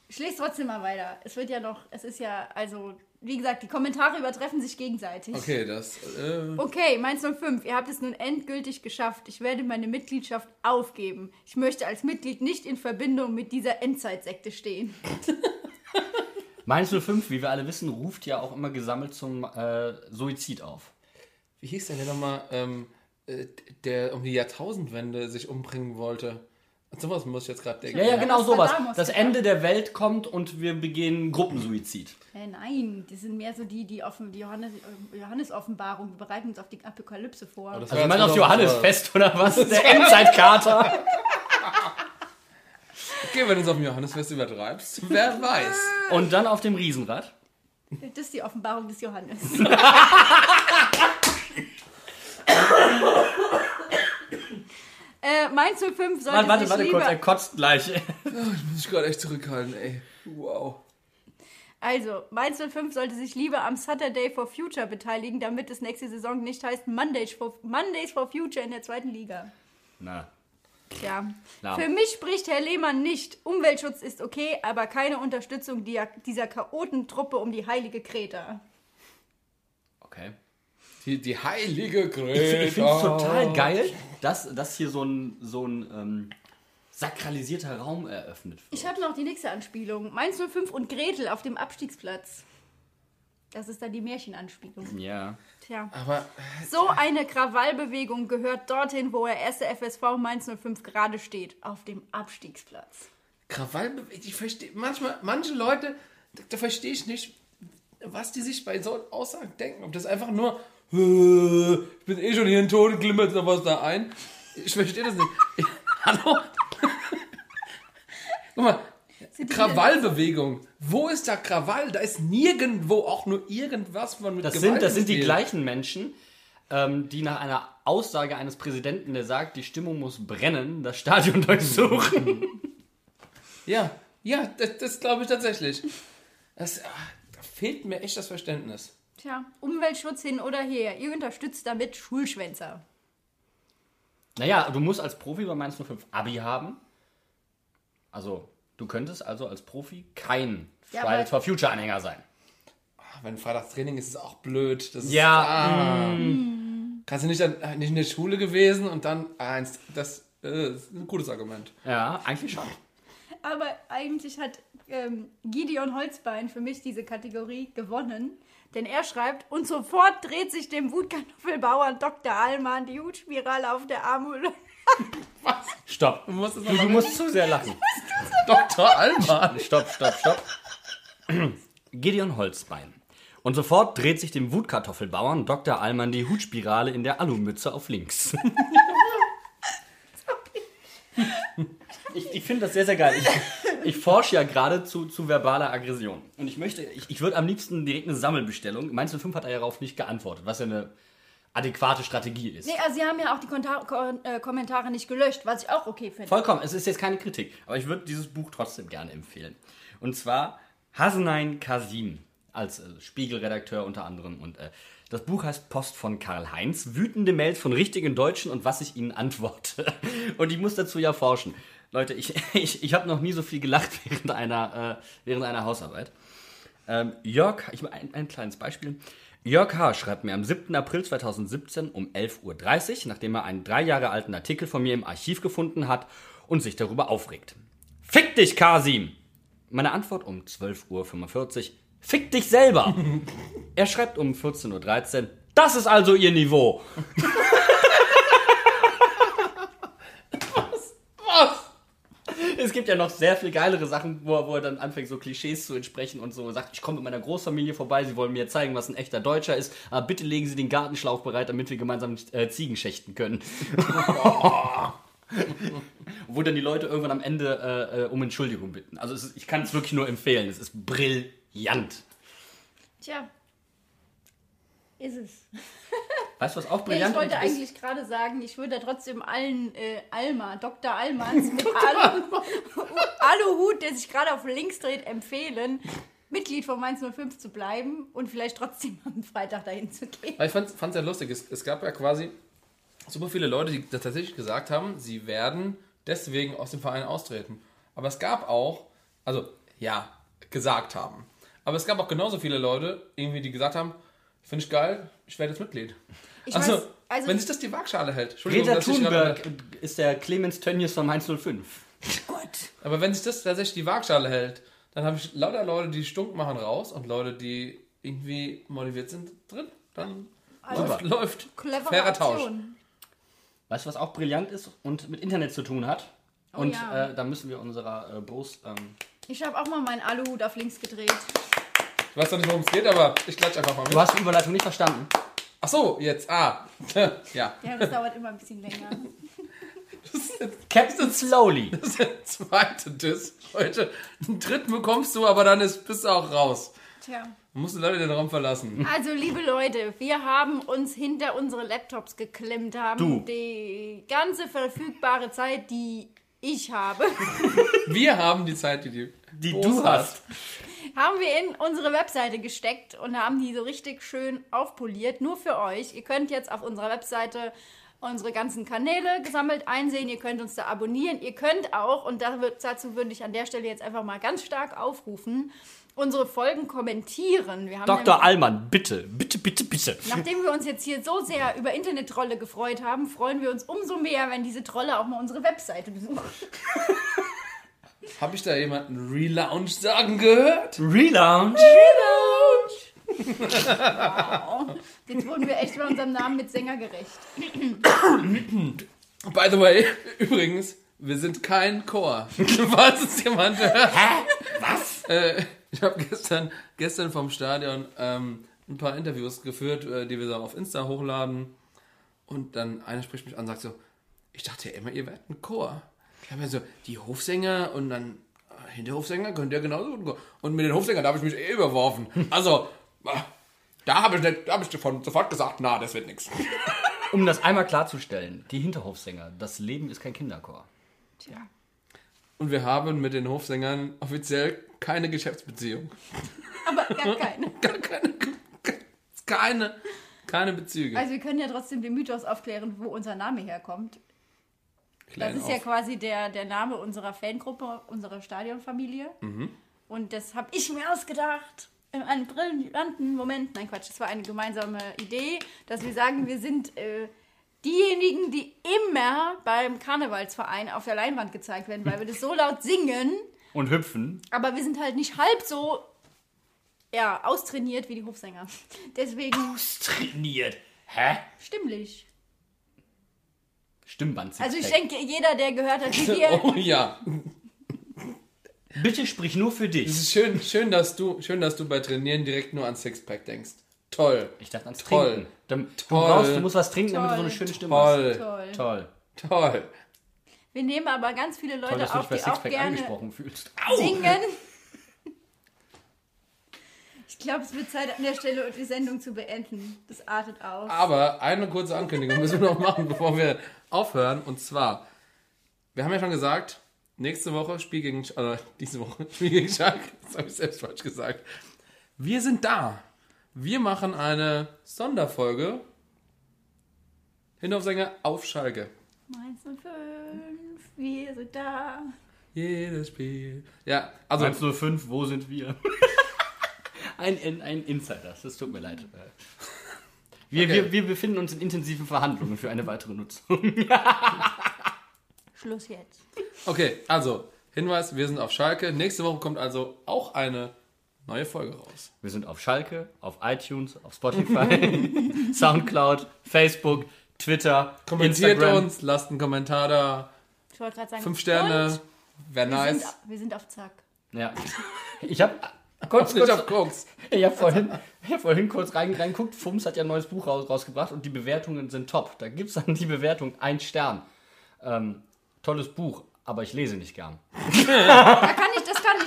Ich lese trotzdem mal weiter. Es wird ja noch, es ist ja, also, wie gesagt, die Kommentare übertreffen sich gegenseitig. Okay, das. Äh, Okay, Mainz 05, ihr habt es nun endgültig geschafft. Ich werde meine Mitgliedschaft aufgeben. Ich möchte als Mitglied nicht in Verbindung mit dieser Endzeitsekte stehen. Mainz 05, wie wir alle wissen, ruft ja auch immer gesammelt zum äh, Suizid auf. wie hieß der denn nochmal? Ähm, äh, der um die Jahrtausendwende sich umbringen wollte. Sowas muss ich jetzt gerade denken. Ja, ja, genau das sowas. Das. Ende der Welt kommt und wir begehen Gruppensuizid. Äh, nein, die sind mehr so die, die offen, die Johannes, äh, Johannes-Offenbarung. Wir bereiten uns auf die Apokalypse vor. das Also ich meine auf noch- Johannesfest oder was? Der Endzeitkater. Okay, wenn du es auf dem Johannesfest übertreibst, wer weiß. Und dann auf dem Riesenrad. Das ist die Offenbarung des Johannes. äh, Mainz 05 sollte Warte, warte, sich warte lieber... kurz, er kotzt gleich. Muss ich gerade echt zurückhalten, ey. Wow. Also, Mainz 05 sollte sich lieber am Saturday for Future beteiligen, damit es nächste Saison nicht heißt Mondays for, Mondays for Future in der zweiten Liga. Na, Tja, Ja. für mich spricht Herr Lehmann nicht. Umweltschutz ist okay, aber keine Unterstützung die- dieser Chaotentruppe um die heilige Kreta. Die, die heilige Ich, Greta. ich finde es total geil, dass, dass hier so ein, so ein ähm, sakralisierter Raum eröffnet wird. Ich habe noch die nächste Anspielung. Mainz 05 und Gretel auf dem Abstiegsplatz. Das ist dann die Märchenanspielung. ja. Tja. Aber So eine Krawallbewegung gehört dorthin, wo der erste FSV Mainz 05 gerade steht. Auf dem Abstiegsplatz. Krawall, ich verstehe, manchmal, manche Leute, da, da verstehe ich nicht, was die sich bei so Aussagen denken. Ob das einfach nur, "Äh, ich bin eh schon hier in Tod, glimmert noch was da ein. Ich verstehe das nicht. Ich, hallo? Guck mal, Krawallbewegung. Wo ist da Krawall? Da ist nirgendwo auch nur irgendwas von mit Das Gewalt sind, das sind die gleichen Menschen, ähm, die nach einer Aussage eines Präsidenten, der sagt, die Stimmung muss brennen, das Stadion durchsuchen. Ja, ja, das, das glaube ich tatsächlich. Das, ah, da fehlt mir echt das Verständnis. Tja, Umweltschutz hin oder her. Ihr unterstützt damit Schulschwänzer. naja, du musst als Profi bei Mainz 05 Abi haben. Also, du könntest also als Profi kein Ja, Fridays for Future Anhänger sein. Ah, Wenn Freitagstraining ist, ist es auch blöd. Das ist, Ja, Ah, Kannst du nicht, dann, äh, nicht in der Schule gewesen und dann eins. Das äh, ist ein gutes Argument. Ja, eigentlich schon. Aber eigentlich hat ähm, Gideon Holzbein für mich diese Kategorie gewonnen. Denn er schreibt, und sofort dreht sich dem Wutkartoffelbauern Dr. Allmann die Hutspirale auf der Armhülle. Stopp. Du musst Du, du musst zu sehr lachen. Dr. Alman. Stopp, stopp, stopp. Gideon Holzbein. Und sofort dreht sich dem Wutkartoffelbauern Dr. Allmann die Hutspirale in der Alumütze auf links. ich ich finde das sehr, sehr geil. Ich, ich forsche ja gerade zu, zu verbaler Aggression. Und ich möchte, ich, ich würde am liebsten direkt eine Sammelbestellung. Mainz 05 hat darauf nicht geantwortet, was ja eine adäquate Strategie ist. Nee, also sie haben ja auch die Konta Ko äh, Kommentare nicht gelöscht, was ich auch okay finde. Vollkommen, es ist jetzt keine Kritik, aber ich würde dieses Buch trotzdem gerne empfehlen. Und zwar Hasenein Kasim als äh, Spiegelredakteur unter anderem. Und äh, das Buch heißt Post von Karl Heinz. Wütende Mails von richtigen Deutschen und was ich ihnen antworte. Und ich muss dazu ja forschen. Leute, ich, ich, ich habe noch nie so viel gelacht während einer, äh, während einer Hausarbeit. Ähm, Jörg, ich ein, ein kleines Beispiel. Jörg H. schreibt mir am 7. April 2017 um 11.30 Uhr, nachdem er einen drei Jahre alten Artikel von mir im Archiv gefunden hat und sich darüber aufregt. Fick dich, Kasim! Meine Antwort um 12.45 Uhr. Fick dich selber! er schreibt um 14.13 Uhr. Das ist also ihr Niveau. Es gibt ja noch sehr viel geilere Sachen, wo er, wo er dann anfängt, so Klischees zu entsprechen und so sagt, ich komme mit meiner Großfamilie vorbei, sie wollen mir zeigen, was ein echter Deutscher ist, aber bitte legen Sie den Gartenschlauch bereit, damit wir gemeinsam äh, Ziegen schächten können. wo dann die Leute irgendwann am Ende äh, äh, um Entschuldigung bitten. Also ist, ich kann es wirklich nur empfehlen, es ist brillant. Tja. Ist es. Weißt du, was auch brillant ich wollte ist? eigentlich gerade sagen, ich würde trotzdem allen äh, Alma, Dr. Almans mit Alu, Aluhut, der sich gerade auf links dreht, empfehlen, Mitglied von Mainz 05 zu bleiben und vielleicht trotzdem am Freitag dahin zu gehen. Weil ich fand es ja lustig. Es, es gab ja quasi super viele Leute, die das tatsächlich gesagt haben, sie werden deswegen aus dem Verein austreten. Aber es gab auch, also ja, gesagt haben. Aber es gab auch genauso viele Leute, irgendwie, die gesagt haben, finde ich geil, ich werde jetzt Mitglied. Ich also, weiß, also wenn sich das die Waagschale hält. Entschuldigung, Greta dass ich Thunberg ist der Clemens Tönnies von Mainz 05. Gott. Aber wenn sich das tatsächlich die Waagschale hält, dann habe ich lauter Leute, die stunk machen, raus und Leute, die irgendwie motiviert sind, drin. Dann Also, läuft, läuft. Clevere Fairer Tausch. Aktion. Weißt du, was auch brillant ist und mit Internet zu tun hat? Oh und ja. äh, da müssen wir unserer äh, Brust. Ähm, Ich habe auch mal meinen Aluhut auf links gedreht. Ich weiß noch nicht, worum es geht, aber ich klatsch einfach mal mit. du hast die Überleitung nicht verstanden. Ach so, jetzt. Ah. ja. Ja, das dauert immer ein bisschen länger. Captain Slowly. Das ist der zweite Diss heute. Den dritten bekommst du, aber dann ist, bist du auch raus. Tja. Dann musst du leider den Raum verlassen. Also, liebe Leute, wir haben uns hinter unsere Laptops geklemmt, haben Du. die ganze verfügbare Zeit, die ich habe, Wir haben die Zeit, die, die, Die du hast. Haben wir in unsere Webseite gesteckt und haben die so richtig schön aufpoliert, nur für euch. Ihr könnt jetzt auf unserer Webseite unsere ganzen Kanäle gesammelt einsehen. Ihr könnt uns da abonnieren. Ihr könnt auch, und dazu würde ich an der Stelle jetzt einfach mal ganz stark aufrufen, unsere Folgen kommentieren. Dr. Allmann, bitte, bitte, bitte, bitte. Nachdem wir uns jetzt hier so sehr über Internet-Trolle gefreut haben, freuen wir uns umso mehr, wenn diese Trolle auch mal unsere Webseite besuchen. Habe ich da jemanden Relaunch sagen gehört? Relaunch. wow. Jetzt wurden wir echt bei unserem Namen mit Sänger gerecht. By the way, übrigens, wir sind kein Chor. Falls es jemand hört. Hä? Was? Äh, ich habe gestern, gestern vom Stadion ähm, ein paar Interviews geführt, äh, die wir so auf Insta hochladen. Und dann einer spricht mich an und sagt so, ich dachte ja immer, ihr werdet ein Chor. Ich habe ja so, die Hofsänger und dann äh, Hinterhofsänger könnt ihr genauso gut. Und mit den Hofsängern, da habe ich mich eh überworfen. Also, äh, da habe ich, nicht- da hab ich davon sofort gesagt, na, das wird nichts. Um das einmal klarzustellen, die Hinterhofsänger, das Leben ist kein Kinderchor. Tja. Und wir haben mit den Hofsängern offiziell keine Geschäftsbeziehung. Aber gar keine. Gar keine, keine, keine Bezüge. Also wir können ja trotzdem den Mythos aufklären, wo unser Name herkommt. Das Klein ist ja auf. quasi der, der Name unserer Fangruppe, unserer Stadionfamilie. Mhm. Und das habe ich mir ausgedacht. In einem brillanten Moment. Nein, Quatsch, das war eine gemeinsame Idee, dass wir sagen, wir sind äh, diejenigen, die immer beim Karnevalsverein auf der Leinwand gezeigt werden, weil wir das so laut singen. Und hüpfen. Aber wir sind halt nicht halb so ja, austrainiert wie die Hofsänger. Deswegen Trainiert. Hä? stimmlich. Stimmband. Also ich denke, jeder, der gehört hat, wie wir Oh ja. Bitte sprich nur für Es dich. ist schön, schön, dass du, schön, dass du bei Trainieren direkt nur an Sixpack denkst. Toll. Ich dachte ans Toll. Trinken. Dann, du, Toll. brauchst, du musst was trinken, damit du so Toll. eine schöne Stimme Toll. toll. hast. Toll. Toll. Wir nehmen aber ganz viele Toll, Leute du dich auf, bei die auch Sixpack gerne angesprochen fühlst. singen. Ich glaube, es wird Zeit an der Stelle, die Sendung zu beenden. Das artet aus. Aber eine kurze Ankündigung müssen wir noch machen, bevor wir aufhören. Und zwar, wir haben ja schon gesagt, nächste Woche Spiel gegen, äh, diese Woche Spiel gegen Schalke. Das habe ich selbst falsch gesagt. Wir sind da. Wir machen eine Sonderfolge. Hinaufsänger auf Schalke. Mainz 05, wir sind da. Jedes Spiel. Ja, also 105, wo sind wir? ein, ein, ein Insider, das tut mir leid. Wir, Okay. wir, wir befinden uns in intensiven Verhandlungen für eine weitere Nutzung. Schluss jetzt. Okay, also Hinweis, wir sind auf Schalke. Nächste Woche kommt also auch eine neue Folge raus. Wir sind auf Schalke, auf iTunes, auf Spotify, Soundcloud, Facebook, Twitter, Kommentiert Instagram. uns, lasst einen Kommentar da. Ich wollte gerade sagen, Fünf Sterne. Wäre nice. sind, wir sind auf Zack. Ja. Ich habe kurz, kurz, auf Koks. ich vorhin, ich hab vorhin kurz rein- reingeguckt. Fums hat ja ein neues Buch raus, rausgebracht und die Bewertungen sind top. Da gibt es dann die Bewertung ein Stern. Ähm, tolles Buch, aber ich lese nicht gern. Da kann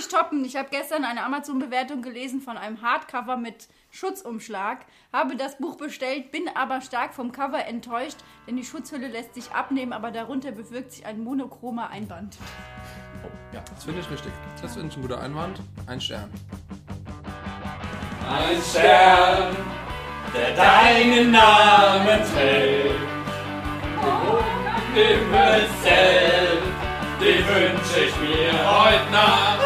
nicht toppen. Ich habe gestern eine Amazon-Bewertung gelesen von einem Hardcover mit Schutzumschlag, habe das Buch bestellt, bin aber stark vom Cover enttäuscht, denn die Schutzhülle lässt sich abnehmen, aber darunter bewirkt sich ein monochromer Einband. Oh, ja, das finde ich richtig. Das finde ich ein guter Einwand. Ein Stern. Ein Stern, der deinen Namen trägt. Oh, Im Himmel wünsche ich mir heute Nacht.